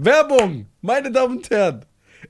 Werbung, meine Damen und Herren.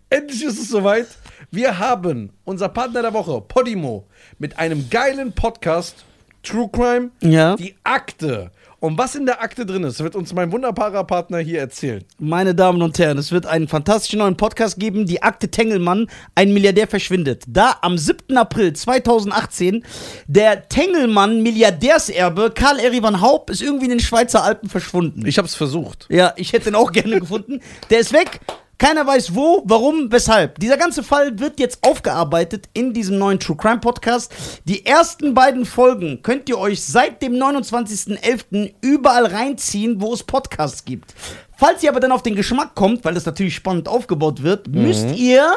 Endlich ist es soweit. Wir haben unser Partner der Woche, Podimo, mit einem geilen Podcast, True Crime, Ja. die Akte. Und was in der Akte drin ist, wird uns mein wunderbarer Partner hier erzählen. Meine Damen und Herren, es wird einen fantastischen neuen Podcast geben, die Akte Tengelmann, ein Milliardär verschwindet. Da am 7. April 2018 der Tengelmann Milliardärserbe Karl Erivan Haupt ist irgendwie in den Schweizer Alpen verschwunden. Ich habe es versucht. Ja, ich hätte ihn auch gerne gefunden. Der ist weg. Keiner weiß wo, warum, weshalb. Dieser ganze Fall wird jetzt aufgearbeitet in diesem neuen True Crime Podcast. Die ersten beiden Folgen könnt ihr euch seit dem 29.11. überall reinziehen, wo es Podcasts gibt. Falls ihr aber dann auf den Geschmack kommt, weil das natürlich spannend aufgebaut wird, müsst ihr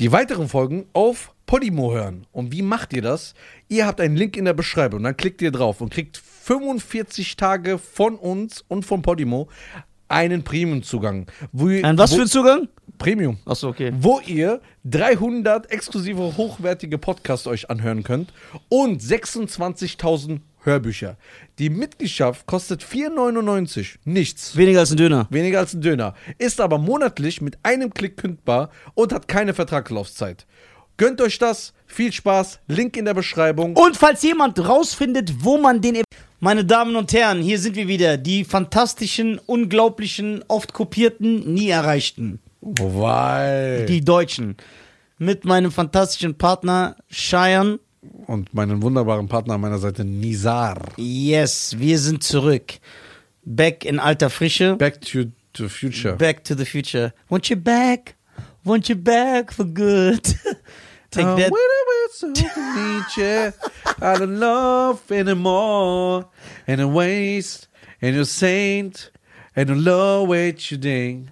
Die weiteren Folgen auf Podimo hören. Und wie macht ihr das? Ihr habt einen Link in der Beschreibung. Dann klickt ihr drauf und kriegt 45 Tage von uns und von Podimo einen Premium-Zugang. Wo ihr- ein was wo, für ein Zugang? Premium. Achso, okay. Wo ihr 300 exklusive, hochwertige Podcasts euch anhören könnt und 26.000 Hörbücher. Die Mitgliedschaft kostet 4,99. Nichts. Weniger als ein Döner. Weniger als ein Döner. Ist aber monatlich mit einem Klick kündbar und hat keine Vertragslaufzeit. Gönnt euch das. Viel Spaß. Link in der Beschreibung. Und falls jemand rausfindet, wo man den. Meine Damen und Herren, hier sind wir wieder. Die fantastischen, unglaublichen, oft kopierten, nie erreichten. Weil. Die Deutschen. Mit meinem fantastischen Partner Cheyenne. Und meinen wunderbaren Partner an meiner Seite, Nizar. Yes, wir sind zurück. Back in alter Frische. Back to the future. Back to the future. Want you back? Want you back for good? Take Oh, that. So you, I don't love anymore. And I waste, and you're saint, and I love what you think.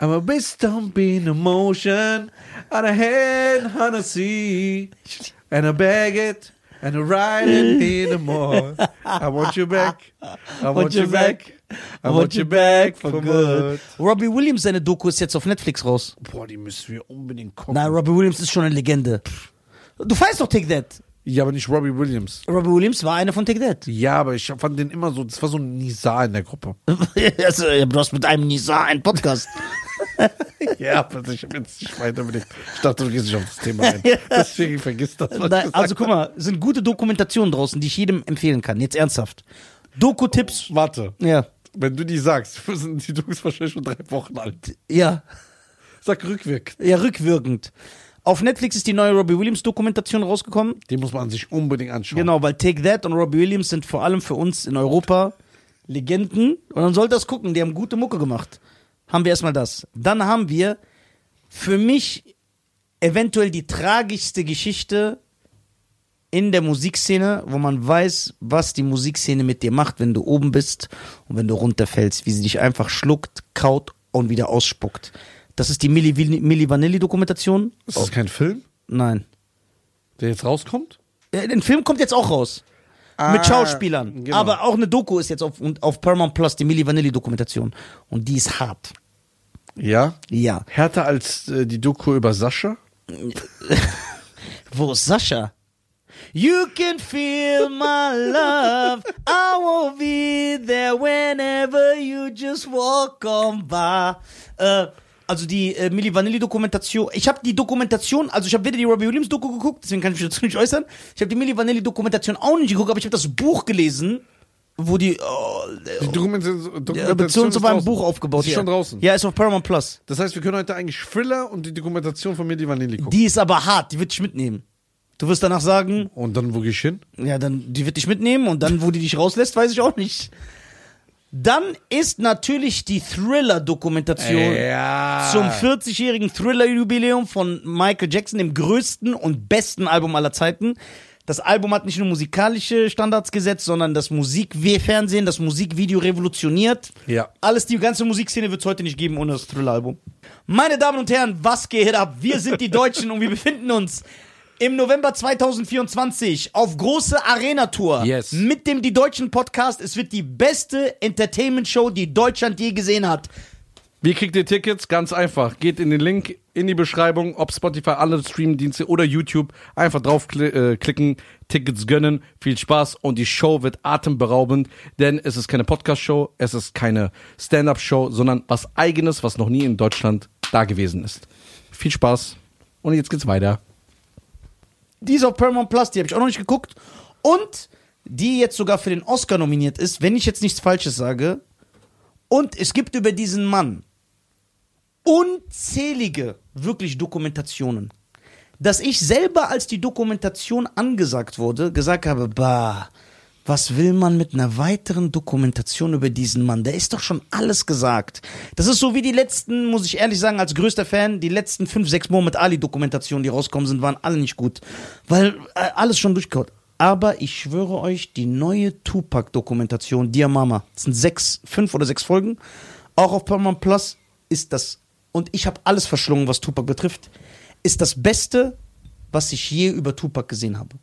I'm a wisdom being emotion, and I had on a sea, and I beg it, and I ride it in the more. I want you back, I want, you back, I want you back for good. Robbie Williams, seine Doku ist jetzt auf Netflix raus. Boah, die müssen wir unbedingt gucken. Nein, Robbie Williams ist schon eine Legende. Du feierst doch Take That. Ja, aber nicht Robbie Williams. Robbie Williams war einer von Take That. Ja, aber ich fand den immer so, das war so ein Nizar in der Gruppe. also, du hast mit einem Nisa einen Podcast. Ja, aber ich hab jetzt nicht weiter mit dem. Ich dachte, du gehst nicht auf das Thema ein. Deswegen vergiss das, was Nein, also guck mal, es sind gute Dokumentationen draußen, die ich jedem empfehlen kann. Jetzt ernsthaft. Doku-Tipps. Warte, Ja. wenn du die sagst, sind die Dokus wahrscheinlich schon drei Wochen alt. Ja. Sag rückwirkend. Ja, rückwirkend. Auf Netflix ist die neue Robbie Williams Dokumentation rausgekommen. Die muss man sich unbedingt anschauen. Genau, weil Take That und Robbie Williams sind vor allem für uns in Europa Legenden. Und man sollte das gucken, die haben gute Mucke gemacht. Haben wir erstmal das. Dann haben wir für mich eventuell die tragischste Geschichte in der Musikszene, wo man weiß, was die Musikszene mit dir macht, wenn du oben bist und wenn du runterfällst, wie sie dich einfach schluckt, kaut und wieder ausspuckt. Das ist die Milli, Milli Vanilli Dokumentation. Ist das kein Film, Nein. der jetzt rauskommt? Der Film kommt jetzt auch raus. Ah, mit Schauspielern. genau. Aber auch eine Doku ist jetzt auf, auf Paramount Plus, die Milli Vanilli Dokumentation. Und die ist hart. Ja. Ja. Härter als äh, die Doku über Sascha? Wo ist Sascha? You can feel my love. I will be there whenever you just walk on by. Äh, also die äh, Milli Vanilli Dokumentation. Ich habe die Dokumentation, also ich habe weder die Robbie Williams Doku geguckt, deswegen kann ich mich dazu nicht äußern. Ich habe die Milli Vanilli Dokumentation auch nicht geguckt, aber ich habe das Buch gelesen, wo die oh, Die Dokumentation, äh, Dokumentation Beziehung zu meinem. Buch aufgebaut. Ist ja. schon draußen. Ja, ist auf Paramount Plus. Das heißt, wir können heute eigentlich Thriller und die Dokumentation von mir, die Vanilli gucken. Die ist aber hart, die wird dich mitnehmen. Du wirst danach sagen, und dann, wo gehe ich hin? Ja, dann, die wird dich mitnehmen und dann, wo die dich rauslässt, weiß ich auch nicht. Dann ist natürlich die Thriller-Dokumentation Ja. zum 40-jährigen Thriller-Jubiläum von Michael Jackson, dem größten und besten Album aller Zeiten. Das Album hat nicht nur musikalische Standards gesetzt, sondern das Musikfernsehen, das Musikvideo revolutioniert. Ja. Alles, die ganze Musikszene wird es heute nicht geben ohne das Thriller-Album. Meine Damen und Herren, was geht ab? Wir sind die Deutschen und wir befinden uns im November 2024 auf große Arena-Tour Yes. mit dem Die Deutschen Podcast. Es wird die beste Entertainment-Show, die Deutschland je gesehen hat. Wie kriegt ihr Tickets? Ganz einfach. Geht in den Link in die Beschreibung, ob Spotify, alle Streamdienste oder YouTube. Einfach draufklicken, Tickets gönnen. Viel Spaß und die Show wird atemberaubend, denn es ist keine Podcast-Show, es ist keine Stand-Up-Show, sondern was Eigenes, was noch nie in Deutschland da gewesen ist. Viel Spaß und jetzt geht's weiter. Die ist auf Paramount Plus, die habe ich auch noch nicht geguckt. Und die jetzt sogar für den Oscar nominiert ist, wenn ich jetzt nichts Falsches sage. Und es gibt über diesen Mann unzählige, wirklich Dokumentationen. Dass ich selber, als die Dokumentation angesagt wurde, gesagt habe, bah, was will man mit einer weiteren Dokumentation über diesen Mann? Der ist doch schon alles gesagt. Das ist so wie die letzten, muss ich ehrlich sagen, als größter Fan, die letzten fünf, sechs Mohammed Ali-Dokumentationen, die rauskommen sind, waren alle nicht gut. Weil äh, alles schon durchgekaut. Aber ich schwöre euch, die neue Tupac-Dokumentation, Dear Mama, das sind sechs, fünf oder sechs Folgen, auch auf Paramount Plus, ist das, und ich habe alles verschlungen, was Tupac betrifft, ist das Beste, was ich je über Tupac gesehen habe.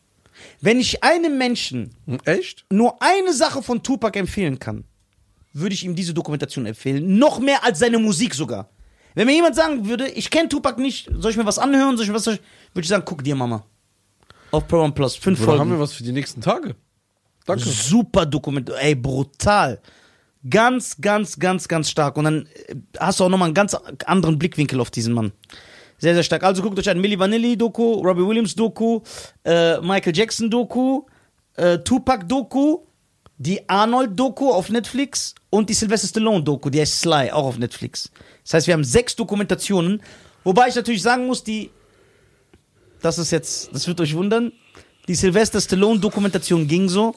Wenn ich einem Menschen Hm, Echt? nur eine Sache von Tupac empfehlen kann, würde ich ihm diese Dokumentation empfehlen. Noch mehr als seine Musik sogar. Wenn mir jemand sagen würde, ich kenne Tupac nicht, soll ich mir was anhören, soll ich mir was, würde ich sagen, guck dir Mama. Auf Paramount Plus, fünf Oder haben Folgen. wir was für die nächsten Tage? Danke. Super Dokumentation, ey, brutal. Ganz, ganz, ganz, ganz stark. Und dann äh, hast du auch nochmal einen ganz anderen Blickwinkel auf diesen Mann. Sehr, sehr stark. Also guckt euch an Milli Vanilli Doku, Robbie Williams Doku, äh, Michael Jackson Doku, äh, Tupac Doku, die Arnold Doku auf Netflix und die Sylvester Stallone Doku, die heißt Sly, auch auf Netflix. Das heißt, wir haben sechs Dokumentationen, wobei ich natürlich sagen muss, die, das ist jetzt, das wird euch wundern, die Sylvester Stallone Dokumentation ging so.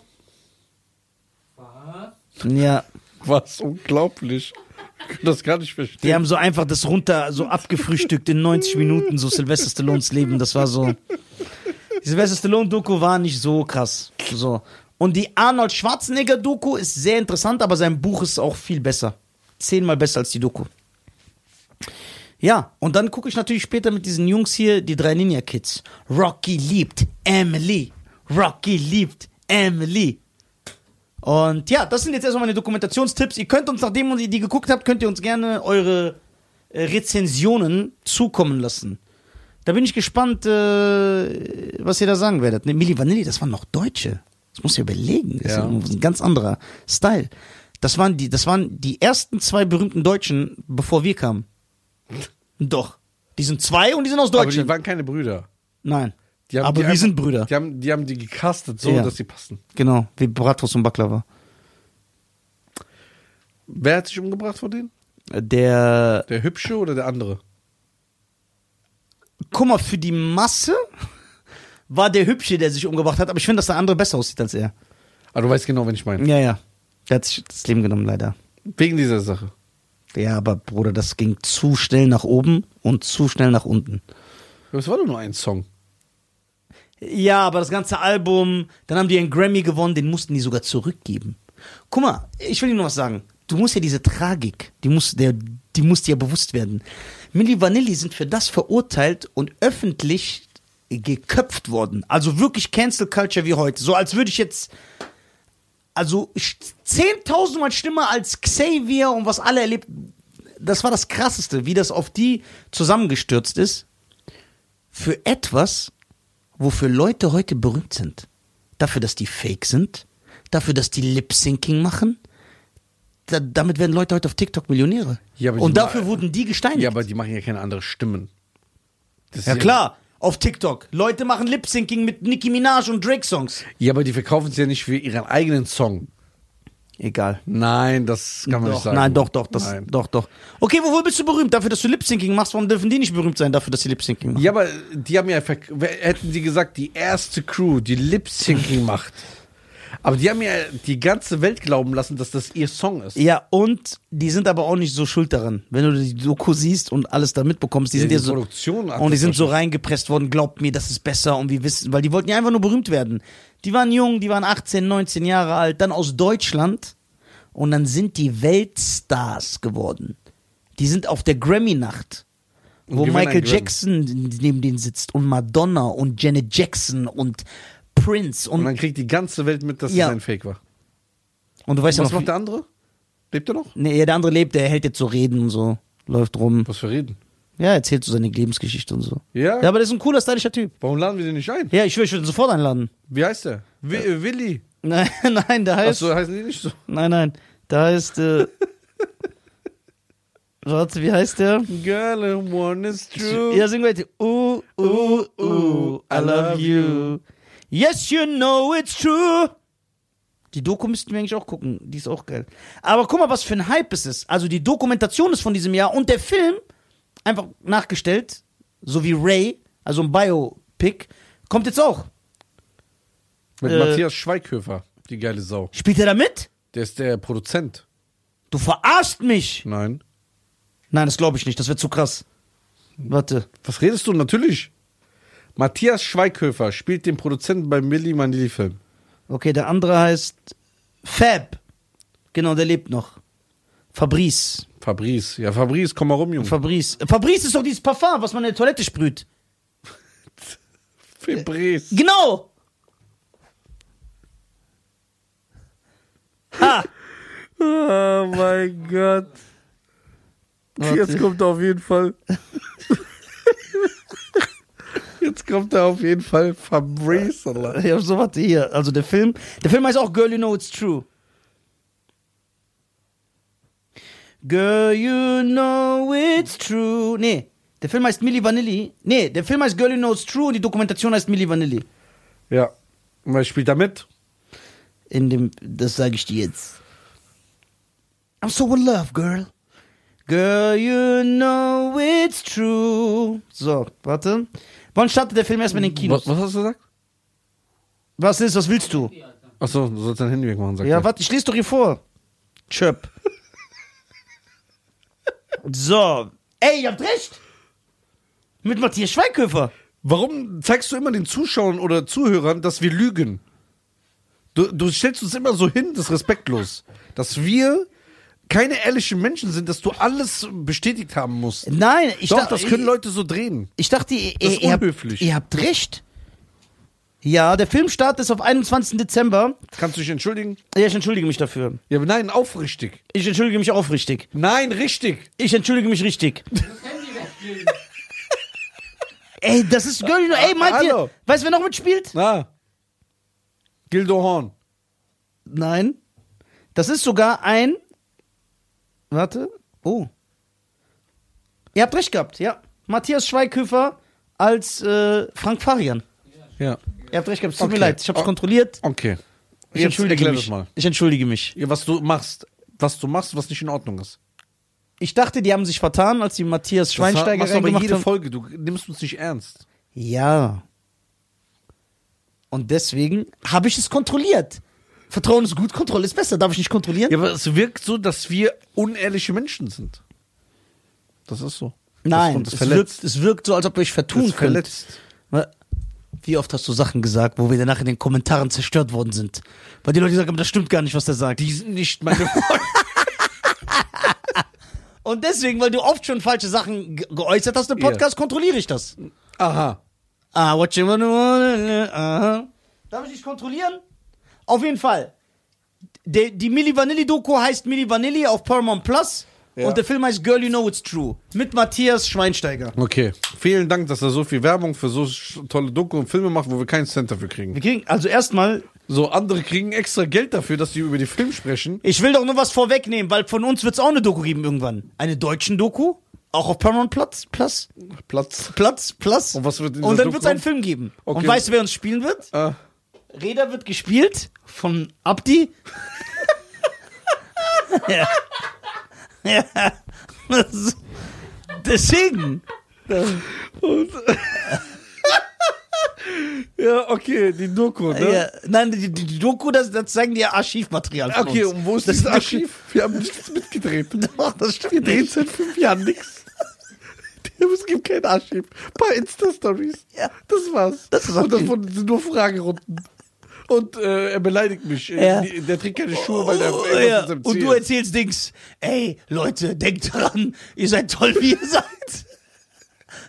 Ja, Was unglaublich. Ich kann das gar nicht verstehen. die haben so einfach das runter, so abgefrühstückt in 90 Minuten, so Sylvester Stallones Leben, das war so. Die Sylvester Stallone Doku war nicht so krass. So. Und die Arnold Schwarzenegger Doku ist sehr interessant, aber sein Buch ist auch viel besser. Zehnmal besser als die Doku. Ja, und dann gucke ich natürlich später mit diesen Jungs hier, die drei Ninja Kids. Rocky liebt Emily. Rocky liebt Emily. Und ja, das sind jetzt erstmal meine Dokumentationstipps. Ihr könnt uns, nachdem ihr die geguckt habt, könnt ihr uns gerne eure äh, Rezensionen zukommen lassen. Da bin ich gespannt, äh, was ihr da sagen werdet. Ne, Milli Vanilli, das waren noch Deutsche. Das muss ich überlegen. Das Ja. ist ein ganz anderer Style. Das waren die, das waren die ersten zwei berühmten Deutschen, bevor wir kamen. Doch. Die sind zwei und die sind aus Aber die Deutschland. waren keine Brüder. Nein. Die haben Aber die wir einfach- sind Brüder. Die haben, die haben die gecastet so, Ja. dass sie passen. Genau, wie Bratwurst und Baklava. Wer hat sich umgebracht von denen? Der, Der Hübsche oder der andere? guck mal, für die Masse war der Hübsche, der sich umgebracht hat, aber ich finde, dass der andere besser aussieht als er. Aber du weißt genau, wen ich meine. Ja, ja. Der hat sich das Leben genommen, leider. Wegen dieser Sache. Ja, aber Bruder, das ging zu schnell nach oben und zu schnell nach unten. Das war doch nur ein Song. Ja, aber das ganze Album, dann haben die einen Grammy gewonnen, den mussten die sogar zurückgeben. Guck mal, ich will dir nur was sagen. Du musst ja diese Tragik, die muss, der, die muss dir ja bewusst werden. Milli Vanilli sind für das verurteilt und öffentlich geköpft worden. Also wirklich Cancel Culture wie heute. So als würde ich jetzt, also ich- 10.000 Mal schlimmer als Xavier und was alle erlebt. Das war das Krasseste, wie das auf die zusammengestürzt ist. Für etwas, wofür Leute heute berühmt sind. Dafür, dass die fake sind. Dafür, dass die Lip-Syncing machen. Da, damit werden Leute heute auf TikTok Millionäre. Ja, Und dafür wurden die gesteinigt. Ja, aber die machen ja keine anderen Stimmen. Das Ja klar, auf TikTok. Leute machen Lip-Syncing mit Nicki Minaj und Drake-Songs. Ja, aber die verkaufen es ja nicht für ihren eigenen Song. Egal. Nein, das kann man Doch, nicht sagen. nein, doch, doch, das, Nein. doch, doch. Okay, wofür bist du berühmt? Dafür, dass du Lip-Syncing machst. Warum dürfen die nicht berühmt sein dafür, dass sie Lip-Syncing machen? Ja, aber die haben ja, hätten die gesagt, die erste Crew, die Lip-Syncing macht. Aber die haben ja die ganze Welt glauben lassen, dass das ihr Song ist. Ja, und die sind aber auch nicht so schuld daran. Wenn du die Doku siehst und alles da mitbekommst, die sind ja so. Produktion Und die sind so reingepresst worden, glaubt mir, das ist besser und wir wissen, weil die wollten ja einfach nur berühmt werden. Die waren jung, die waren 18, 19 Jahre alt, dann aus Deutschland und dann sind die Weltstars geworden. Die sind auf der Grammy-Nacht, wo Michael. Jackson neben denen sitzt und Madonna und Janet Jackson und Prince Und und, dann kriegt die ganze Welt mit, dass Ja. es ein Fake war. und du weißt ja Was noch, macht der andere? Lebt er noch? nee, der andere lebt, der hält jetzt so Reden und so. läuft rum. Was für Reden? Ja, erzählt so seine Lebensgeschichte und so. Ja? Ja, aber das ist ein cooler, stylischer Typ. Warum laden wir den nicht ein? Ja, ich würde ihn sofort einladen. Wie heißt der? Wi äh, Willi. Nein, nein, der heißt. Achso, heißen die nicht so? Nein, nein. Der heißt. Äh, warte, wie heißt der? Girl, and one is true. Ja, sing weiter. Uh, uh, uh, I love you. Yes, you know it's true. Die Doku müssten wir eigentlich auch gucken. Die ist auch geil. Aber guck mal, was für ein Hype es ist. Also die Dokumentation ist von diesem Jahr und der Film, einfach nachgestellt, so wie Ray, also ein Biopic, kommt jetzt auch. Mit Äh, Matthias Schweighöfer, die geile Sau. Spielt er da mit? Der ist der Produzent. Du verarschst mich. Nein. Nein, das glaube ich nicht. Das wird zu krass. Warte. Was redest du? Natürlich. Matthias Schweighöfer spielt den Produzenten beim Milli Vanilli Film. Okay, der andere heißt Fab. Genau, der lebt noch. Fabrice. Fabrice. Ja, Fabrice, komm mal rum, Junge. Fabrice. Fabrice ist doch dieses Parfum, was man in der Toilette sprüht. Fabrice. Genau! Ha! Oh mein Gott. Jetzt kommt er auf jeden Fall. Jetzt kommt er auf jeden Fall Fabrice. Ja, so warte hier. Also der Film. Der Film heißt auch Girl, You Know It's True. Girl, you know it's true. Nee, der Film heißt Milli Vanilli. Nee, der Film heißt Girl, You Know It's True und die Dokumentation heißt Milli Vanilli. Ja. Und wer spielt da mit? In dem, das sage ich dir jetzt. I'm so in love, girl. Girl, you know it's true. So, warte. Wann startet der Film erstmal in den Kinos? Was, was hast du gesagt? Was ist, was willst du? Achso, du sollst dein Handy wegmachen, sagt Ja, er. warte, ich lese doch hier vor. Chöp. so. Ey, ihr habt recht. Mit Matthias Schweighöfer. Warum zeigst du immer den Zuschauern oder Zuhörern, dass wir lügen? Du, du stellst uns immer so hin, das ist respektlos. Dass wir keine ehrlichen Menschen sind, dass du alles bestätigt haben musst. Nein, ich Doch, dachte, das können Leute so drehen. Ich dachte, ihr, Das ist ihr, habt, unhöflich. ihr habt recht. Ja, der Filmstart ist auf 21. Dezember. Kannst du dich entschuldigen? Ja, ich entschuldige mich dafür. Ja, aber nein, aufrichtig. Ich entschuldige mich aufrichtig. Nein, richtig. Ich entschuldige mich richtig. Ey, das ist Girl, ey, meint ihr, weißt du, wer noch mitspielt? Na. Gildo Horn. Nein. Das ist sogar ein. Warte. Oh. Ihr habt recht gehabt, ja. Matthias Schweighöfer als äh, Frank Farian. Ja. Ihr habt recht gehabt. Es tut mir Okay. leid. Ich hab's Oh. kontrolliert. Okay. Ich Jetzt entschuldige erklär mich. mal. Ich entschuldige mich. Ja, was du machst. Was du machst, was nicht in Ordnung ist. Ich dachte, die haben sich vertan, als die Matthias Schweinsteiger das machst du aber reingemacht jede haben. Folge. Du nimmst uns nicht ernst. Ja. Und deswegen habe ich es kontrolliert. Vertrauen ist gut, Kontrolle ist besser. Darf ich nicht kontrollieren? Ja, aber es wirkt so, dass wir unehrliche Menschen sind. Das ist so. Nein, das, es, wirkt, es wirkt so, als ob ihr euch vertun könnt. Wie oft hast du Sachen gesagt, wo wir danach in den Kommentaren zerstört worden sind? Weil die Leute sagen, das stimmt gar nicht, was der sagt. Die sind nicht meine Freunde. Und deswegen, weil du oft schon falsche Sachen ge geäußert hast im Podcast, kontrolliere ich das. Aha. Ah, what you wanna wanna, aha. Darf ich dich kontrollieren? Auf jeden Fall. Die, die Milli Vanilli Doku heißt Milli Vanilli auf Paramount Plus. Ja. Und der Film heißt Girl You Know It's True. Mit Matthias Schweinsteiger. Okay. Vielen Dank, dass er so viel Werbung für so tolle Doku und Filme macht, wo wir keinen Cent dafür kriegen. Wir kriegen, also erstmal, So, andere kriegen extra Geld dafür, dass die über die Film sprechen. ich will doch nur was vorwegnehmen, weil von uns wird es auch eine Doku geben irgendwann. Eine deutschen Doku. Auch auf Paramount Plus. Plus. Platz. Plus. Plus. Und was wird in Und dann wird es einen? Film geben. Okay. Und weißt du, wer uns spielen wird? Ah, Reda wird gespielt von Abdi. ja. ja. Das- Deswegen. ja, okay, die Doku, ne? Ja, nein, die, die, Doku, das, das zeigen die ja Archivmaterial von Okay, uns. und wo ist Das ist Archiv? Wir haben nichts mitgedreht. Doch, das stimmt Wir drehen seit fünf Jahren nichts. Es gibt kein Archiv. Ein paar Insta-Stories. Ja. Das war's. Das ist Und das okay. wurden- sind nur Fragerunden. Und äh, er beleidigt mich. Ja. Die- Der trägt keine Schuhe, weil der Oh, ja. Und du erzählst Dings. Ey, Leute, denkt dran, ihr seid toll, wie ihr seid.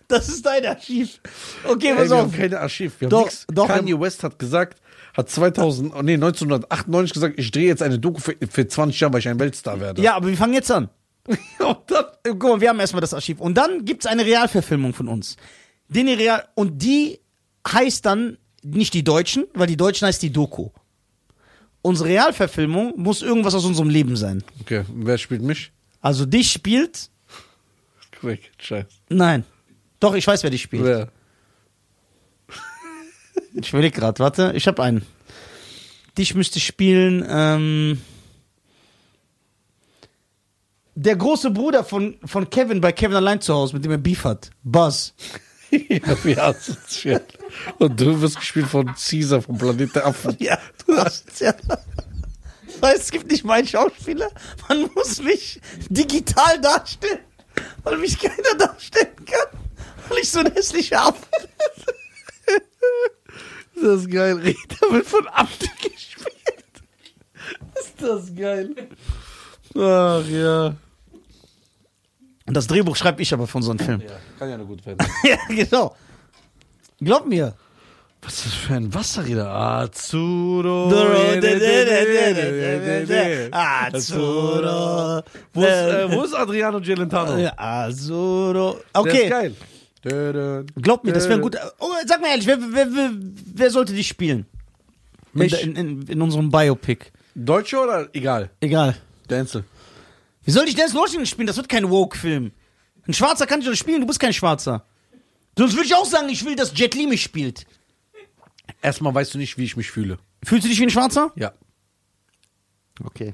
Das ist dein Archiv. Okay, Ey, pass wir auf. haben keine Archiv. Wir haben Doch, nix. doch, Kanye West hat gesagt, hat 2000, oh nee, 1998 gesagt, ich drehe jetzt eine Doku für, für 20 Jahre, weil ich ein Weltstar werde. Ja, aber wir fangen jetzt an. Dann, Äh, Guck mal, wir haben erstmal das Archiv. Und dann gibt's eine Realverfilmung von uns. Den Real und die heißt dann nicht die Deutschen, weil die Deutschen heißt die Doku. Unsere Realverfilmung muss irgendwas aus unserem Leben sein. okay, wer spielt mich? Also dich spielt. Quick, scheiß. Nein. Doch, ich weiß, wer dich spielt. Wer? Ich überleg gerade, warte, ich habe einen. Dich müsste spielen, ähm, der große Bruder von, von Kevin bei Kevin allein zu Hause, mit dem er Beef hat. Buzz. Ja, wie asozial. Und du wirst gespielt von Caesar vom Planet der Affen. Ja, du hast es ja. Weißt, es gibt nicht meinen Schauspieler. Man muss mich digital darstellen, weil mich keiner darstellen kann, weil ich so ein hässlicher Affe bin. Das ist geil. Rita wird von Affen gespielt. Ist das geil. Ach ja. Und das Drehbuch schreibe ich aber von so einem Film. Ja, kann ja eine gute Fan ja, genau. Glaub mir. Was ist das für ein Wasserräder? Azuro. Azuro. Wo ist, äh, wo ist Adriano Gelentano? Azuro. Der ist Okay, geil. Glaub mir, das wäre ein guter. Oh, sag mal ehrlich, wer, wer, wer, wer sollte dich spielen? Mich? In, in, in unserem Biopic. Deutsche oder egal? Egal. Denzel. Wie soll ich Dennis Washington spielen? Das wird kein Woke-Film. Ein Schwarzer kann ich doch spielen, du bist kein Schwarzer. Sonst würde ich auch sagen, ich will, dass Jet Li mich spielt. Erstmal weißt du nicht, wie ich mich fühle. Fühlst du dich wie ein Schwarzer? Ja. Okay.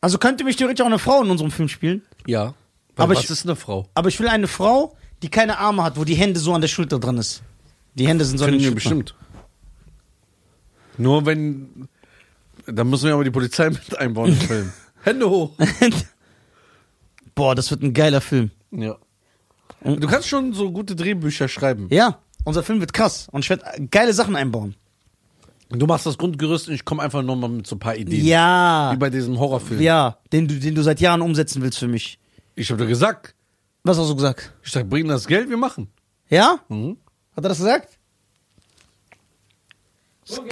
Also könnte mich theoretisch auch eine Frau in unserem Film spielen. Ja. Aber Aber was ich- ist eine Frau? Aber ich will eine Frau, die keine Arme hat, wo die Hände so an der Schulter dran ist. Die Hände sind so an Finden den wir Schultern. bestimmt. Nur wenn. Da müssen wir aber die Polizei mit einbauen im Film. Hände hoch. Boah, das wird ein geiler Film. Ja. Du kannst schon so gute Drehbücher schreiben. Ja, unser Film wird krass. Und ich werde geile Sachen einbauen. Du machst das Grundgerüst und ich komme einfach nochmal mit so ein paar Ideen. Ja. Wie bei diesem Horrorfilm. Ja, den du, den du seit Jahren umsetzen willst für mich. Ich habe dir gesagt. Was hast du gesagt? Ich sag, bring das Geld, wir machen. Ja? Mhm. Hat er das gesagt? Doch,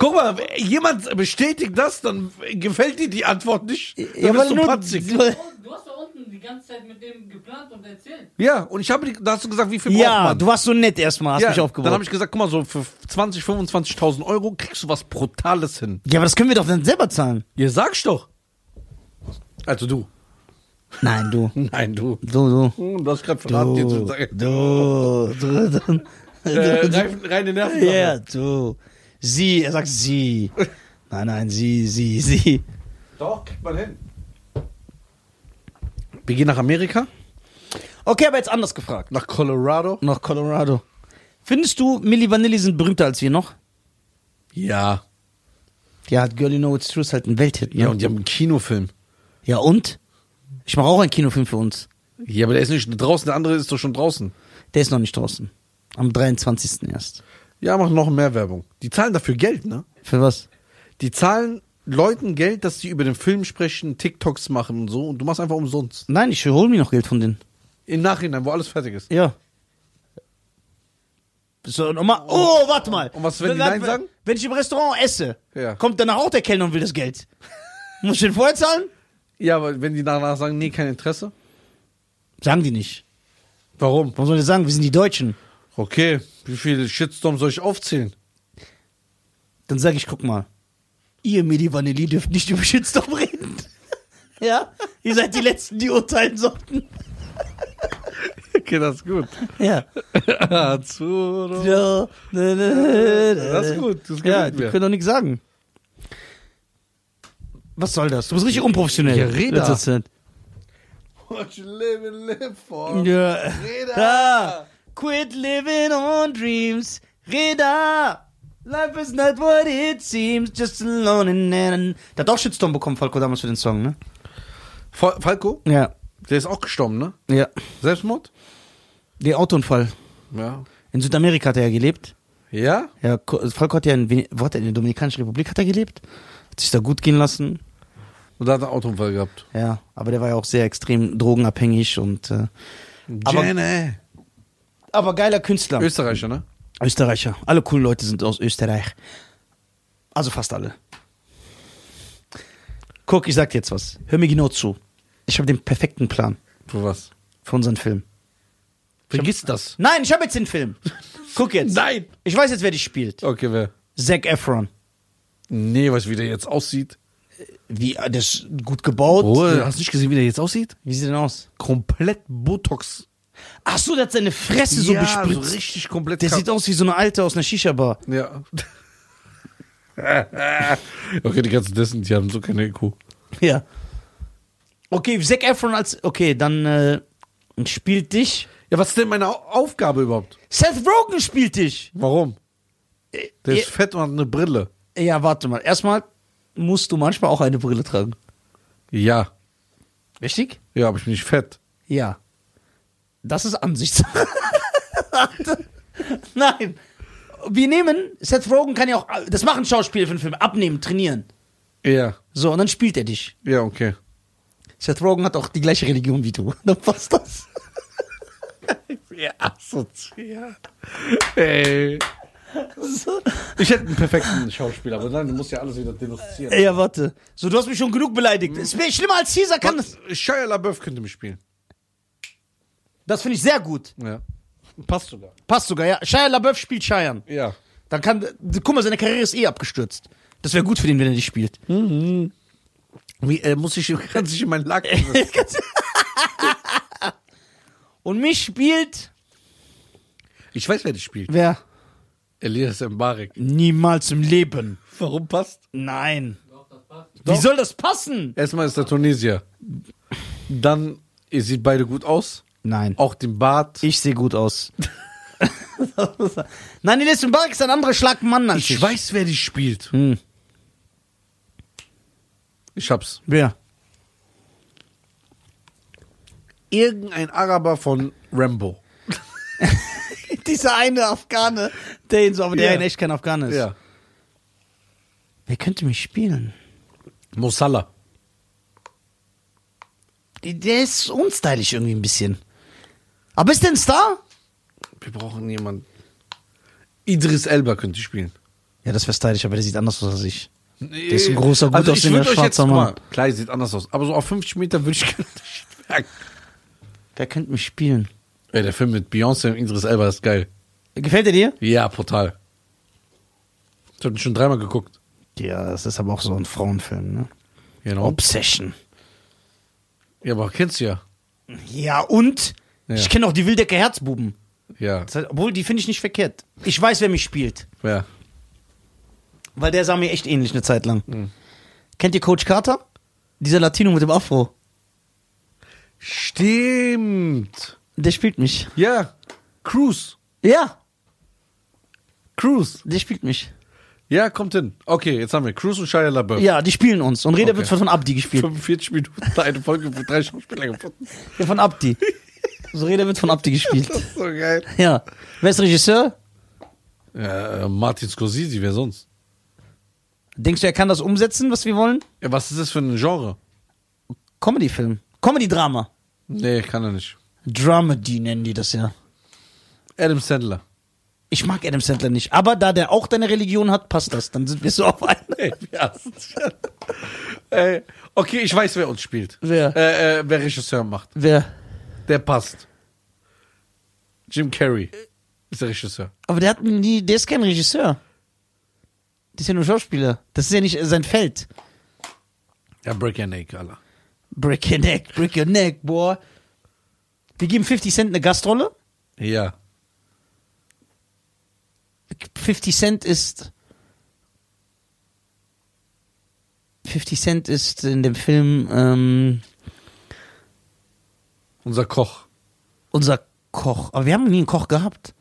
Guck mal, jemand bestätigt das, dann gefällt dir die Antwort nicht. Dann Ja, bist weil du nur- patzig. du, du hast da unten die ganze Zeit mit dem geplant und erzählt. Ja, und ich habe, da hast du gesagt, wie viel braucht Ja, man? du warst so nett erstmal, hast ja, mich aufgebaut. Dann habe ich gesagt, guck mal, so für 20, 25.000 Euro kriegst du was Brutales hin. ja, aber das können wir doch dann selber zahlen. Ihr sagst doch. Also du. Nein, du. Nein, du. Du, du. Hm, Du hast gerade verraten, jetzt zu sagen. Du, du, du. Äh, rein, reine Nerven. Ja, du. Sie, er sagt sie. Nein, nein, sie, sie, sie. Doch, kriegt man hin. Wir gehen nach Amerika, Okay, aber jetzt anders gefragt. nach Colorado. Nach Colorado. Findest du, Milli Vanilli sind berühmter als wir noch? Ja. Ja, Girl You Know It's True ist halt ein Welthit. Ne? Ja, und die haben einen Kinofilm. ja, und? Ich mache auch einen Kinofilm für uns. Ja, aber der ist nicht draußen, der andere ist doch schon draußen. Der ist noch nicht draußen. Am 23. erst. Ja, mach noch mehr Werbung. Die zahlen dafür Geld, ne? Für was? Die zahlen Leuten Geld, dass sie über den Film sprechen, TikToks machen und so. Und du machst einfach umsonst. Nein, ich hol mir noch Geld von denen. Im Nachhinein, wo alles fertig ist. Ja. So, nochmal. Oh, warte mal. Und was, wenn die Nein sagen? Wenn ich im Restaurant esse, Ja. kommt danach auch der Kellner und will das Geld. Muss ich den vorher zahlen? Ja, aber wenn die danach sagen, nee, kein Interesse. Sagen die nicht. Warum? Warum sollen die sagen, wir sind die Deutschen? Okay, wie viele Shitstorm soll ich aufzählen? Dann sage ich, guck mal. Ihr Medi Vanilli dürft nicht über Shitstorm reden. ja? Ihr seid die Letzten, die urteilen sollten. Okay, das ist gut. Ja. Azuro. ja. Das ist gut, das Ja, die mir. können doch nichts sagen. Was soll das? Du bist richtig unprofessionell. Ja, red Letzter da. Zeit. What you live and live for. Ja. Reda. Da. Quit living on dreams. Reda. Life is not what it seems. Just alone in and... Der hat auch Shitstorm bekommen, Falco, damals für den Song, ne? Fal- Falco, Ja. der ist auch gestorben, ne? Ja. Selbstmord? Der Autounfall. Ja. In Südamerika hat er ja gelebt. Ja? Ja, Falco hat ja in, Ven- wo hat er, in der Dominikanischen Republik hat er gelebt. Hat sich da gut gehen lassen. Und da hat er einen Autounfall gehabt. Ja, aber der war ja auch sehr extrem drogenabhängig und äh, Aber- Jenny. aber geiler Künstler. Österreicher, ne? Österreicher. Alle coolen Leute sind aus Österreich. Also fast alle. Guck, ich sag dir jetzt was. Hör mir genau zu. Ich habe den perfekten Plan Für was? für unseren Film. Vergiss das. Nein, ich habe jetzt den Film. Guck jetzt. Nein. Ich weiß jetzt, wer dich spielt. Okay, wer? Zac Efron. Nee, weißt du, wie der jetzt aussieht? Wie, das ist gut gebaut. Oh, hast du nicht gesehen, wie der jetzt aussieht? Wie sieht der denn aus? Komplett Botox. Ach so, der hat seine Fresse so ja, so bespritzt. richtig komplett. der sieht aus wie so eine Alte aus einer Shisha-Bar. Ja. okay, die ganzen Dessen, die haben so keine IQ. Ja. Okay, Zac Efron als. Okay, dann äh, spielt dich. Ja, was ist denn meine Au- Aufgabe überhaupt? Seth Rogen spielt dich. Warum? Der ja. ist fett und hat eine Brille. Ja, warte mal. Erstmal musst du manchmal auch eine Brille tragen. Ja. Richtig? Ja, aber ich bin nicht fett. Ja. Das ist Ansichtssache. Nein. Wir nehmen, Seth Rogen kann ja auch, das machen Schauspieler für den Film, abnehmen, trainieren. Ja. So, und dann spielt er dich. Ja, okay. Seth Rogen hat auch die gleiche Religion wie du. Dann passt das. Ja, assoziiert. Ey. Ich hätte einen perfekten Schauspieler, aber dann muss ja alles wieder denunzieren. Ja, warte. So, du hast mich schon genug beleidigt. Es wäre schlimmer als Caesar kann das. Shia LaBeouf könnte mich spielen. Das finde ich sehr gut. Ja. Passt sogar. Passt sogar, ja. Shia LaBeouf spielt Cheyenne. Ja. Dann kann, guck mal, seine Karriere ist eh abgestürzt. Das wäre gut für den, wenn er nicht spielt. Wie, äh, muss ich, kann sich in meinen Lack? Und mich spielt, Ich weiß, wer dich spielt. wer? Elias Mbarek. Niemals im Leben. Warum passt? Nein. Doch, das passt. Wie soll das passen? Erstmal ist er Tunesier. Dann, ihr seht beide gut aus. Nein. Auch den Bart. Ich sehe gut aus. Nein, Elias Mbarek ist ein anderer Schlag Mann als ich. Ich weiß, wer dich spielt. Hm. Ich hab's. Wer? Irgendein Araber von Rambo. Dieser eine Afghane, der ihn so, aber der Ja. in echt kein Afghane ist. Ja. Wer könnte mich spielen? Mosala. Der ist unstylisch irgendwie ein bisschen. Aber ist der ein Star? Wir brauchen jemanden. Idris Elba könnte spielen. Ja, das wäre stylisch, aber der sieht anders aus als ich. Der ist ein großer, gut also ich aussehender schwarzer mal, Mann. Klar, sieht anders aus. Aber so auf 50 Meter würde ich gerne nicht merken. Wer könnte mich spielen? Ey, der Film mit Beyoncé und Idris Elba ist geil. Gefällt er dir? Ja, brutal. Ich hab ihn schon dreimal geguckt. Ja, das ist aber auch so ein Frauenfilm, ne? Genau. Obsession. Ja, aber kennst du ja. Ja, und? Ja. Ich kenne auch die Wildecker Herzbuben. Ja. Das heißt, obwohl, die finde ich nicht verkehrt. Ich weiß, wer mich spielt. Ja. Weil der sah mir echt ähnlich eine Zeit lang. Kennt ihr Coach Carter? Dieser Latino mit dem Afro. Stimmt. Der spielt mich. Ja. Cruise. Ja, Cruise. der spielt mich. Ja, kommt hin. Okay, jetzt haben wir Cruise und Shia LaBeouf. Ja, die spielen uns. Und Reda Okay. wird von Abdi gespielt. 45 Minuten eine Folge drei Schauspieler gefunden. Ja, von Abdi. So Reda wird von Abdi gespielt. Das ist so geil. Ja. Wer ist Regisseur? Ja, äh, Martin Scorsese, wer sonst? Denkst du, er kann das umsetzen, was wir wollen? Ja, was ist das für ein Genre? Comedy-Film. Comedy-Drama. Nee, kann er nicht. Dramedy nennen die das ja. Adam Sandler. Ich mag Adam Sandler nicht. Aber da der auch deine Religion hat, passt das. Dann sind wir so auf einer. Ey, asozial. äh, okay, ich weiß, wer uns spielt. Wer? Äh, äh, wer Regisseur macht. Wer? Der passt. Jim Carrey ist der Regisseur. Aber der hat nie, der ist kein Regisseur. Der ist ja nur Schauspieler. Das ist ja nicht sein Feld. Ja, Break Your Neck, Alter. Break your neck, break your neck, boy. Wir geben 50 Cent eine Gastrolle. Ja. 50 Cent ist. 50 Cent ist in dem Film ähm, Unser Koch. unser Koch. Aber wir haben nie einen Koch gehabt.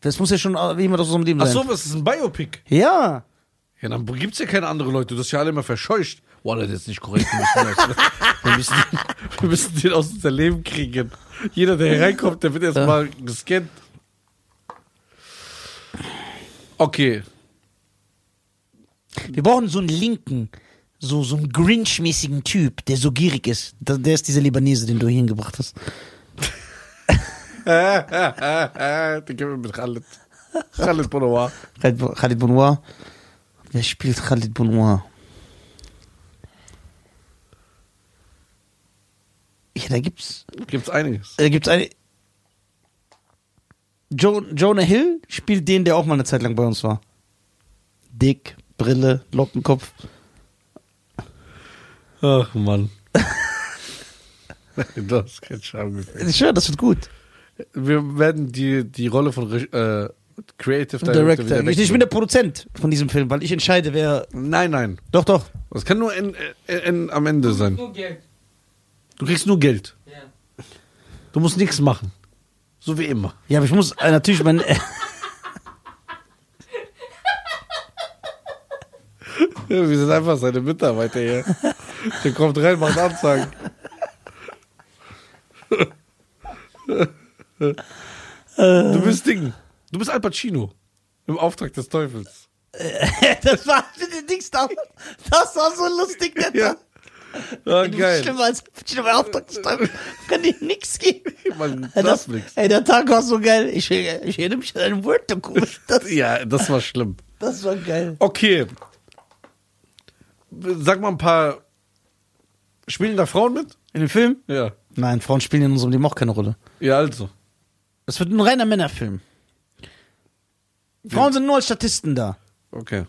Das muss ja schon jemand aus unserem Leben Ach sein. so, was ist ein Biopic? Ja. Ja, dann gibt's ja keine anderen Leute. Du hast ja alle immer verscheucht. Boah, das ist nicht korrekt. Wir müssen, wir müssen, wir müssen den aus unser Leben kriegen. Jeder, der hier reinkommt, der wird erstmal gescannt. Okay. Wir brauchen so einen linken, so, so einen Grinch-mäßigen Typ, der so gierig ist. Da- Der ist dieser Libanese, den du hier hingebracht hast. den können wir mit Khaled. Khaled Bonoir. Khalid Khalid Bonoir. Wer spielt Khalid Bonoir? Ja, da gibt's, Gibt's einiges. da gibt's eine. Jo Jonah Hill spielt den, der auch mal eine Zeit lang bei uns war. Dick, Brille, Lockenkopf. Ach, Mann. du hast kein Schamgefühl. Ich schwör, das wird gut. Wir werden die, die Rolle von äh, Creative Director, Director. wieder Ich, ich bin der Produzent von diesem Film, weil ich entscheide, wer. Nein, nein. Doch, doch. Das kann nur in, in, in, am Ende sein. Nur Geld. Du kriegst nur Geld. Ja. Du musst nichts machen. So wie immer. Ja, aber ich muss äh, natürlich mein. Äh, wir sind einfach seine Mitarbeiter hier. Der kommt rein, macht Ansagen. Du bist Ding. Du bist Al Pacino. Im Auftrag des Teufels. das war nichts da. Das war so lustig, der Ja. Tag. Ah, Du geil. Schlimmer als schlimmer Auftragsteil. Kann dir nichts geben. Man darf das, nichts. ey, der Tag war so geil. Ich, ich erinnere mich an ein Word-Dokument. Das, Ja, das war schlimm. das war geil. Okay. Sag mal ein paar. Spielen da Frauen mit? In dem Film? Ja. Nein, Frauen spielen in unserem Leben auch keine Rolle. Ja, also. Das wird ein reiner Männerfilm. Frauen sind nur als Statisten da. Okay.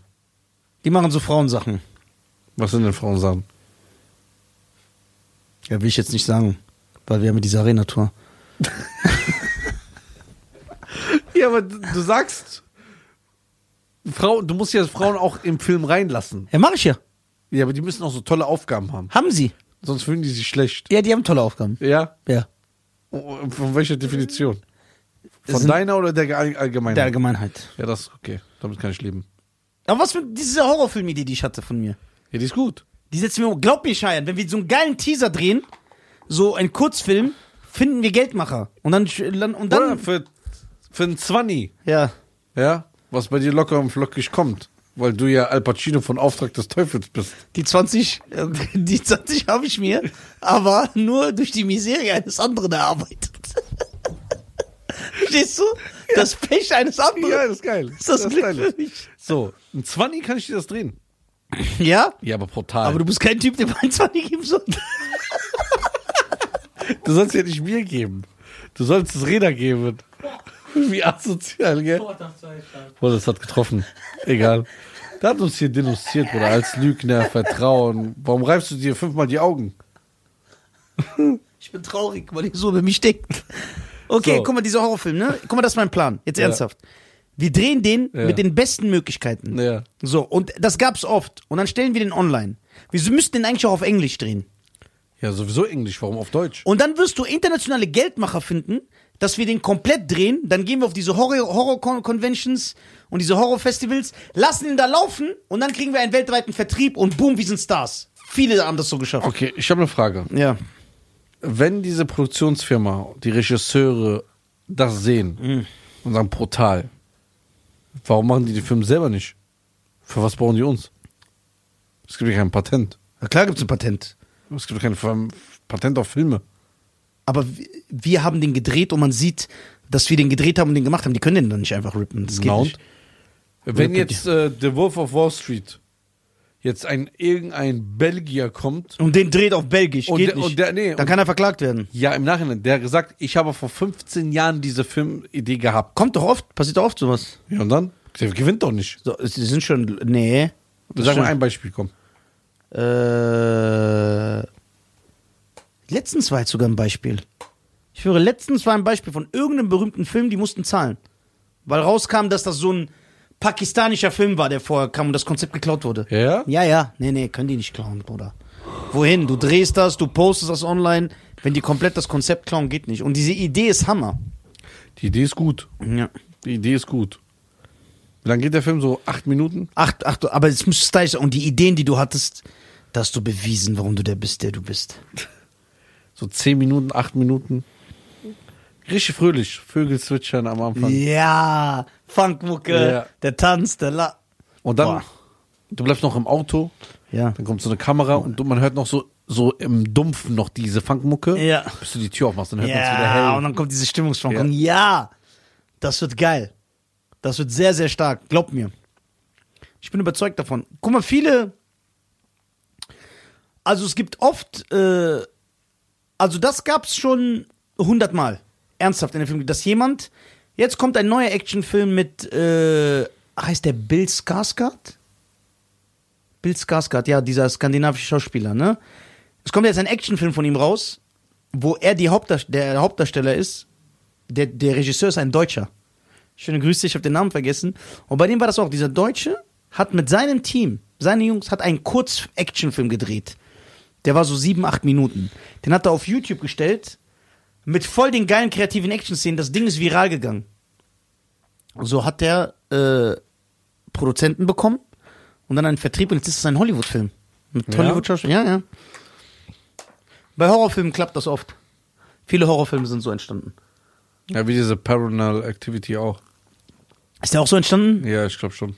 Die machen so Frauensachen. Was sind denn Frauen sagen? Ja, will ich jetzt nicht sagen. Weil wir haben ja diese Arena-Tour. Ja, aber du du sagst. Frau, du musst ja Frauen auch im Film reinlassen. Ja, mach ich ja. Ja, aber die müssen auch so tolle Aufgaben haben. Haben sie. Sonst fühlen die sich schlecht. Ja, die haben tolle Aufgaben. Ja? Ja. Von welcher Definition? Von sind- deiner oder der All- Allgemeinen? Der Allgemeinheit. ja, das ist okay. Damit kann ich leben. Aber was mit dieser Horrorfilm-Idee, die ich hatte von mir? Ja, die ist gut. Die setzen wir um. Glaub mir, Scheiern, wenn wir so einen geilen Teaser drehen, so einen Kurzfilm, finden wir Geldmacher. Und dann, und Oder dann, für, für ein Zwanni, ja. ja, was bei dir locker und flockig kommt. Weil du ja Al Pacino von Auftrag des Teufels bist. Die 20, äh, die 20 habe ich mir, aber nur durch die Miserie eines anderen erarbeitet. Verstehst du? Das Pech eines anderen. Ja, das ist geil. Ist das, Glück geil. für mich? So, ein Zwanni kann ich dir das drehen. Ja? Ja, aber brutal. Aber du bist kein Typ, der mir ein 20 geben soll. Du sollst ja nicht mir geben. Du sollst es Räder geben. Wie asozial, gell? Boah, das hat getroffen. Egal. Der hat uns hier denunziert, Bruder, als Lügner, Vertrauen. Warum reibst du dir fünfmal die Augen? Ich bin traurig, weil ihr so über mich denkt. Okay, So. guck mal, dieser Horrorfilm, ne? Guck mal, das ist mein Plan. Jetzt Ja. ernsthaft. Wir drehen den Ja. mit den besten Möglichkeiten. Ja. So, und das gab's oft. Und dann stellen wir den online. Wir müssten den eigentlich auch auf Englisch drehen. Ja, sowieso Englisch, warum auf Deutsch? Und dann wirst du internationale Geldmacher finden, dass wir den komplett drehen. Dann gehen wir auf diese Horror- Horror-Conventions und diese Horror-Festivals, lassen ihn da laufen und dann kriegen wir einen weltweiten Vertrieb und boom, wir sind Stars. Viele haben das so geschafft. Okay, ich habe eine Frage. Ja. Wenn diese Produktionsfirma, die Regisseure das sehen und sagen brutal, warum machen die die Filme selber nicht? Für was brauchen die uns? Es gibt ja kein Patent. Na klar gibt's ein Patent. Es gibt kein Patent auf Filme. Aber wir- haben den gedreht und man sieht, dass wir den gedreht haben und den gemacht haben. Die können den dann nicht einfach rippen. Das geht und? nicht. Wenn jetzt äh, The Wolf of Wall Street jetzt ein irgendein Belgier kommt, Und den dreht auf Belgisch. Und geht der- nicht. und der- nee, dann und- kann er verklagt werden. ja im Nachhinein, der hat gesagt, ich habe vor 15 Jahren diese Filmidee gehabt. Kommt doch oft, passiert doch oft sowas. Ja, und dann? Der gewinnt doch nicht. So, sie sind schon. Nee. Sag mal ein Beispiel, komm. Äh, letztens war jetzt sogar ein Beispiel. Ich höre, letztens war ein Beispiel von irgendeinem berühmten Film, die mussten zahlen. Weil rauskam, dass das so ein pakistanischer Film war, der vorher kam und das Konzept geklaut wurde. Ja? Ja, ja. Nee, nee, können die nicht klauen, Bruder. Wohin? Du drehst das, du postest das online. Wenn die komplett das Konzept klauen, geht nicht. Und diese Idee ist Hammer. Die Idee ist gut. Ja. Die Idee ist gut. Wie lange geht der Film? So acht Minuten? Acht, acht, aber es muss stylisch sein. Und die Ideen, die du hattest, da hast du bewiesen, warum du der bist, der du bist. So zehn Minuten, acht Minuten. Richtig fröhlich. Vögel zwitschern am Anfang. Ja, Funkmucke, Ja. der Tanz, der La. Und dann, Boah. du bleibst noch im Auto, Ja. dann kommt so eine Kamera und man hört noch so, so im Dumpfen noch diese Funkmucke. Ja. Bis du die Tür aufmachst, dann hört man es wieder Ja, hell. und dann kommt diese Stimmungsschwankung. Ja. das wird geil. Das wird sehr, sehr stark. Glaub mir. Ich bin überzeugt davon. Guck mal, viele. Also es gibt oft äh, Also das gab's schon hundertmal. Ernsthaft in dem Film. Dass jemand. Jetzt kommt ein neuer Actionfilm mit. Äh, heißt der Bill Skarsgård? Bill Skarsgård, ja, dieser skandinavische Schauspieler, ne? Es kommt jetzt ein Actionfilm von ihm raus, wo er die Hauptdarst der Hauptdarsteller ist. Der, der Regisseur ist ein Deutscher. Schöne Grüße, ich habe den Namen vergessen. Und bei dem war das auch. Dieser Deutsche hat mit seinem Team, seine Jungs, hat einen Kurz-Actionfilm gedreht. Der war so sieben, acht Minuten. Den hat er auf YouTube gestellt. Mit voll den geilen kreativen Action-Szenen. Das Ding ist viral gegangen. So hat der äh, Produzenten bekommen und dann einen Vertrieb und jetzt ist es ein Hollywood-Film. Mit Ja? Hollywood-Schauspielern. Ja, ja. Bei Horrorfilmen klappt das oft. Viele Horrorfilme sind so entstanden. Ja, wie diese Paranormal Activity auch. Ist der auch so entstanden? Ja, ich glaube schon.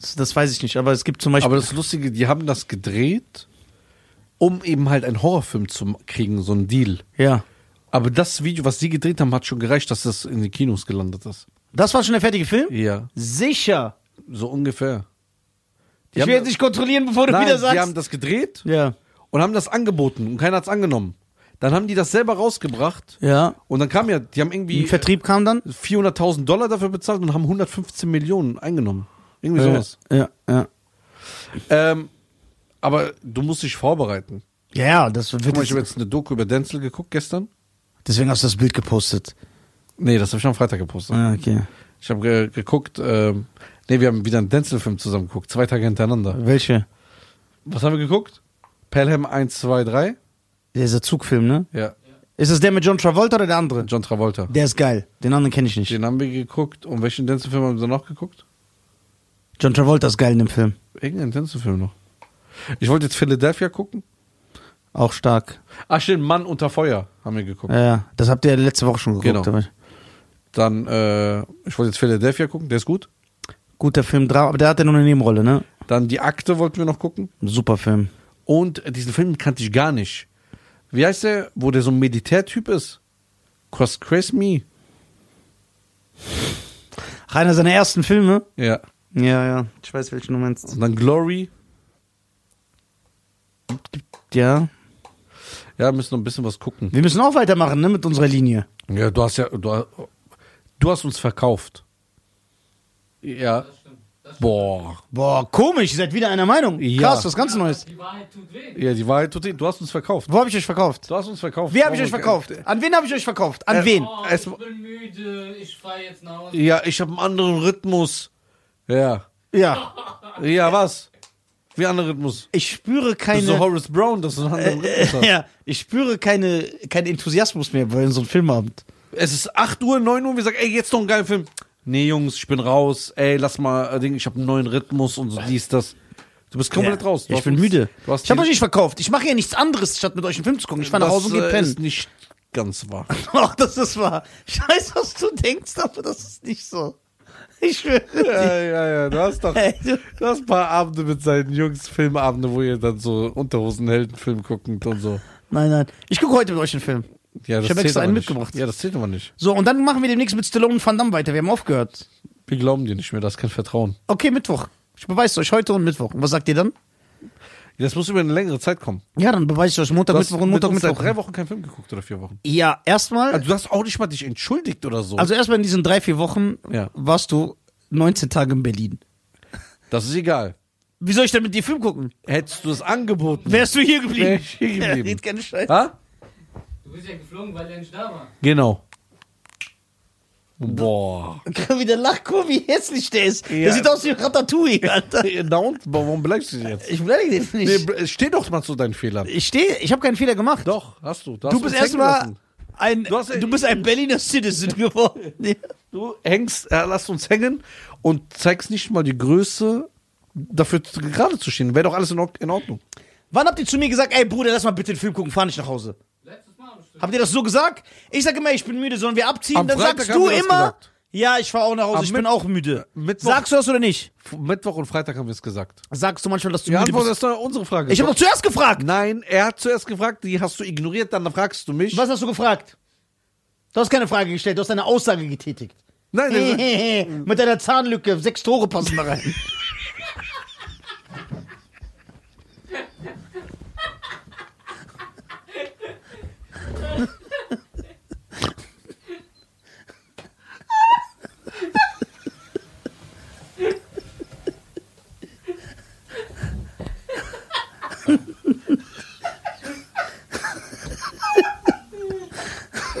Das, das weiß ich nicht, aber es gibt zum Beispiel. Aber das Lustige, die haben das gedreht, um eben halt einen Horrorfilm zu kriegen, so einen Deal. ja. Aber das Video, was sie gedreht haben, hat schon gereicht, dass das in die Kinos gelandet ist. Das war schon der fertige Film? Ja, Sicher. so ungefähr. Die Ich will jetzt nicht kontrollieren, bevor du Nein, wieder die sagst. haben das gedreht ja. und haben das angeboten und keiner hat's angenommen. Dann haben die das selber rausgebracht Ja. und dann kam ja, die haben irgendwie Im Vertrieb kam dann? 400.000 Dollar dafür bezahlt und haben 115 Millionen eingenommen. Irgendwie sowas. Ja, ja. Ähm, aber du musst dich vorbereiten. Ja, ja, das Guck wird mal, ich habe jetzt eine Doku über Denzel geguckt gestern. Deswegen hast du das Bild gepostet. Nee, das habe ich am Freitag gepostet. Ah, okay. Ich habe ge geguckt, ähm, nee, wir haben wieder einen Denzel-Film zusammen geguckt, zwei Tage hintereinander. Welche? Was haben wir geguckt? Pelham 1, 2, 3. Dieser Zugfilm, ne? Ja, Ist es der mit John Travolta oder der andere? John Travolta. Der ist geil. Den anderen kenne ich nicht. Den haben wir geguckt. Und welchen Denzel-Film haben wir noch geguckt? John Travolta ist geil in dem Film. Irgendeinen Denzel-Film noch. Ich wollte jetzt Philadelphia gucken. Auch stark. Ach stimmt, Mann unter Feuer haben wir geguckt. Ja, ja. Das habt ihr letzte Woche schon geguckt. Genau. Dann, äh, ich wollte jetzt Philadelphia gucken, der ist gut. Guter Film, aber der hat ja nur eine Nebenrolle, ne? Dann die Akte wollten wir noch gucken. Super Film. Und diesen Film kannte ich gar nicht. Wie heißt der, wo der so ein Militärtyp ist? Cross Chris Me. Einer seiner ersten Filme. Ja. Ja, ja. Ich weiß, welchen du meinst. Und dann Glory. Ja. Ja, müssen noch ein bisschen was gucken. Wir müssen auch weitermachen, ne, mit unserer Linie. Ja, du hast ja, du, hast- du hast uns verkauft. Ja. Das stimmt. Das Boah. Boah, komisch, ihr seid wieder einer Meinung. Ja. Krass, was ganz Neues. Die Wahrheit tut weh. Ja, die Wahrheit tut weh. Du hast uns verkauft. Wo habe ich euch verkauft? Du hast uns verkauft. Wie habe ich euch verkauft? An wen habe ich euch verkauft? An Äh, wen? Oh, ich bin müde, ich fahr jetzt nach Hause. Ja, ich habe einen anderen Rhythmus. Ja. Ja. Ja, was? Wie anderer Rhythmus? Ich spüre Das keine. ist so Horace Brown, dass du einen anderen Rhythmus hast. ja, ich spüre keine, keinen Enthusiasmus mehr bei so einem Filmabend. Es ist 8 Uhr, 9 Uhr, wir sagen, ey, jetzt noch ein geiler Film. Nee, Jungs, ich bin raus. Ey, lass mal, äh, ich habe einen neuen Rhythmus und so dies, das. Du bist komplett Ja, raus. Du ich bin uns- müde. Ich habe euch nicht verkauft. Ich mache ja nichts anderes, statt mit euch einen Film zu gucken. Ich fahre nach Hause und das, gehe äh, ist nicht ganz wahr. Ach, das ist wahr. Ich weiß, was du denkst, aber das ist nicht so. Ich schwöre. ja, ja, ja. Du hast doch. Du- hast ein paar Abende mit seinen Jungs, Filmabende, wo ihr dann so Unterhosenheldenfilm guckt und so. Nein, nein. Ich gucke heute mit euch einen Film. Ja, das Ich hab zählt extra einen nicht. mitgebracht. Ja, das zählt aber nicht. So, und dann machen wir demnächst mit Stallone und Van Damme weiter. Wir haben aufgehört. Wir glauben dir nicht mehr, das ist kein Vertrauen. Okay, Mittwoch. Ich beweise es euch heute und Mittwoch. Und was sagt ihr dann? Das muss über eine längere Zeit kommen. Ja, dann beweise ich euch Montag, Du hast Mittwoch und mit Montag, seit Mittwoch. drei Wochen keinen Film geguckt oder vier Wochen. Ja, erstmal. Also, du hast auch nicht mal dich entschuldigt oder so. Also erstmal in diesen drei, vier Wochen Ja. warst du 19 Tage in Berlin. das ist egal. Wie soll ich denn mit dir Film gucken? Hättest du es angeboten. Wärst du hier geblieben? Wär ich hier geblieben. Red keine Scheiße. Ha? Du bist ja geflogen, weil er nicht da war. Genau. Boah. Wie der lacht, guck, wie hässlich der ist. Ja. Der sieht aus wie Ratatouille, Alter. Na und? Warum beleidigst du dich jetzt? Ich beleidige den Nee, nicht. b- steh doch mal zu deinen Fehlern. Ich stehe, ich habe keinen Fehler gemacht. Doch, hast du. du Du, hast bist erstmal ein, Du hast- du bist ein Berliner Citizen geworden. Du hängst, äh, lass uns hängen und zeigst nicht mal die Größe, dafür gerade zu stehen. Wäre doch alles in Ordnung. Wann habt ihr zu mir gesagt, ey Bruder, lass mal bitte den Film gucken, fahr nicht nach Hause? Habt ihr das so gesagt? Ich sag immer, ich bin müde, sollen wir abziehen? Am Dann Freitag sagst haben du wir das immer, gesagt. ja, ich fahr auch nach Hause, Am ich bin Mitt- auch müde. Mittwoch- Sagst du das oder nicht? F- Mittwoch und Freitag haben wir es gesagt. Sagst du manchmal, dass du Die müde Antwort bist? ist doch unsere Frage. Ich habe doch zuerst gefragt. Nein, er hat zuerst gefragt, die hast du ignoriert, dann fragst du mich. Was hast du gefragt? Du hast keine Frage gestellt, du hast eine Aussage getätigt. Nein, der- Mit deiner Zahnlücke, sechs Tore passen da rein.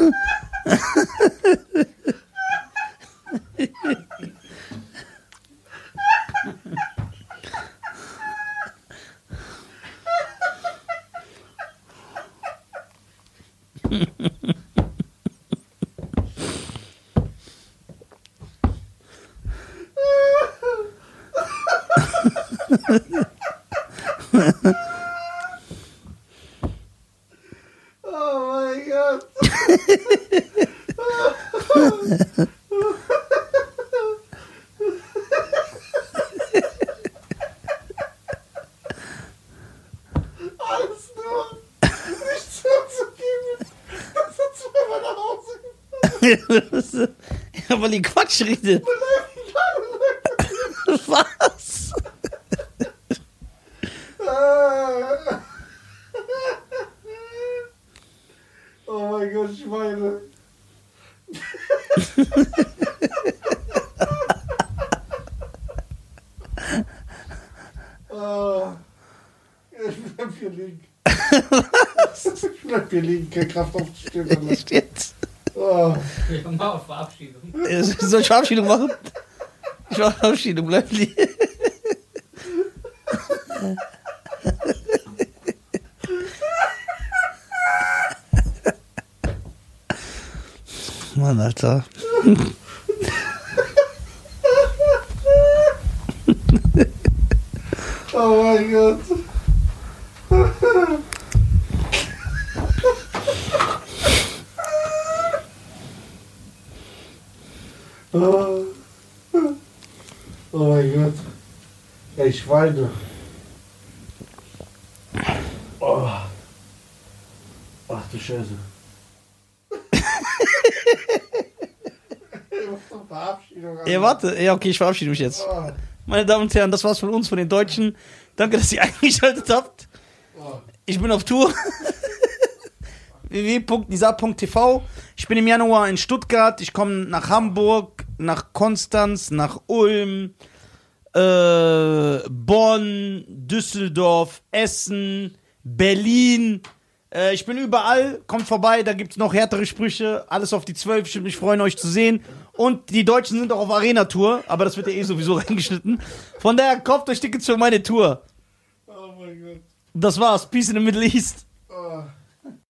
Oh mein Gott. Alles nur, nicht zuzugeben, dass er zweimal nach Hause gefahren ja, redet. Was? Ah. Oh mein Gott, Schweine. oh. Ich bleib hier liegen. Ich bleib hier liegen, keine Kraft aufzustehen. Alter. Echt jetzt? Oh. Wir machen mal auf Verabschiedung. Äh, Soll ich Verabschiedung machen? Ich mache Verabschiedung, bleib liegen. Mann, Alter. oh mein Gott. Oh. oh mein Gott. Ey, Schweine. Oh. Ach du Scheiße. Ja, warte. Ja, okay, ich verabschiede mich jetzt. Oh. Meine Damen und Herren, das war's von uns, von den Deutschen. Danke, dass ihr eingeschaltet habt. Oh. Ich bin auf Tour. www.nisa.tv. Ich bin im Januar in Stuttgart. Ich komme nach Hamburg, nach Konstanz, nach Ulm, äh, Bonn, Düsseldorf, Essen, Berlin. Äh, ich bin überall. Kommt vorbei, da gibt's noch härtere Sprüche. Alles auf die 12. Ich würde mich freuen, euch zu sehen. Und die Deutschen sind auch auf Arena-Tour, aber das wird ja eh sowieso reingeschnitten. Von daher kauft euch Tickets für meine Tour. oh mein Gott. Das war's. Peace in the Middle East. Oh.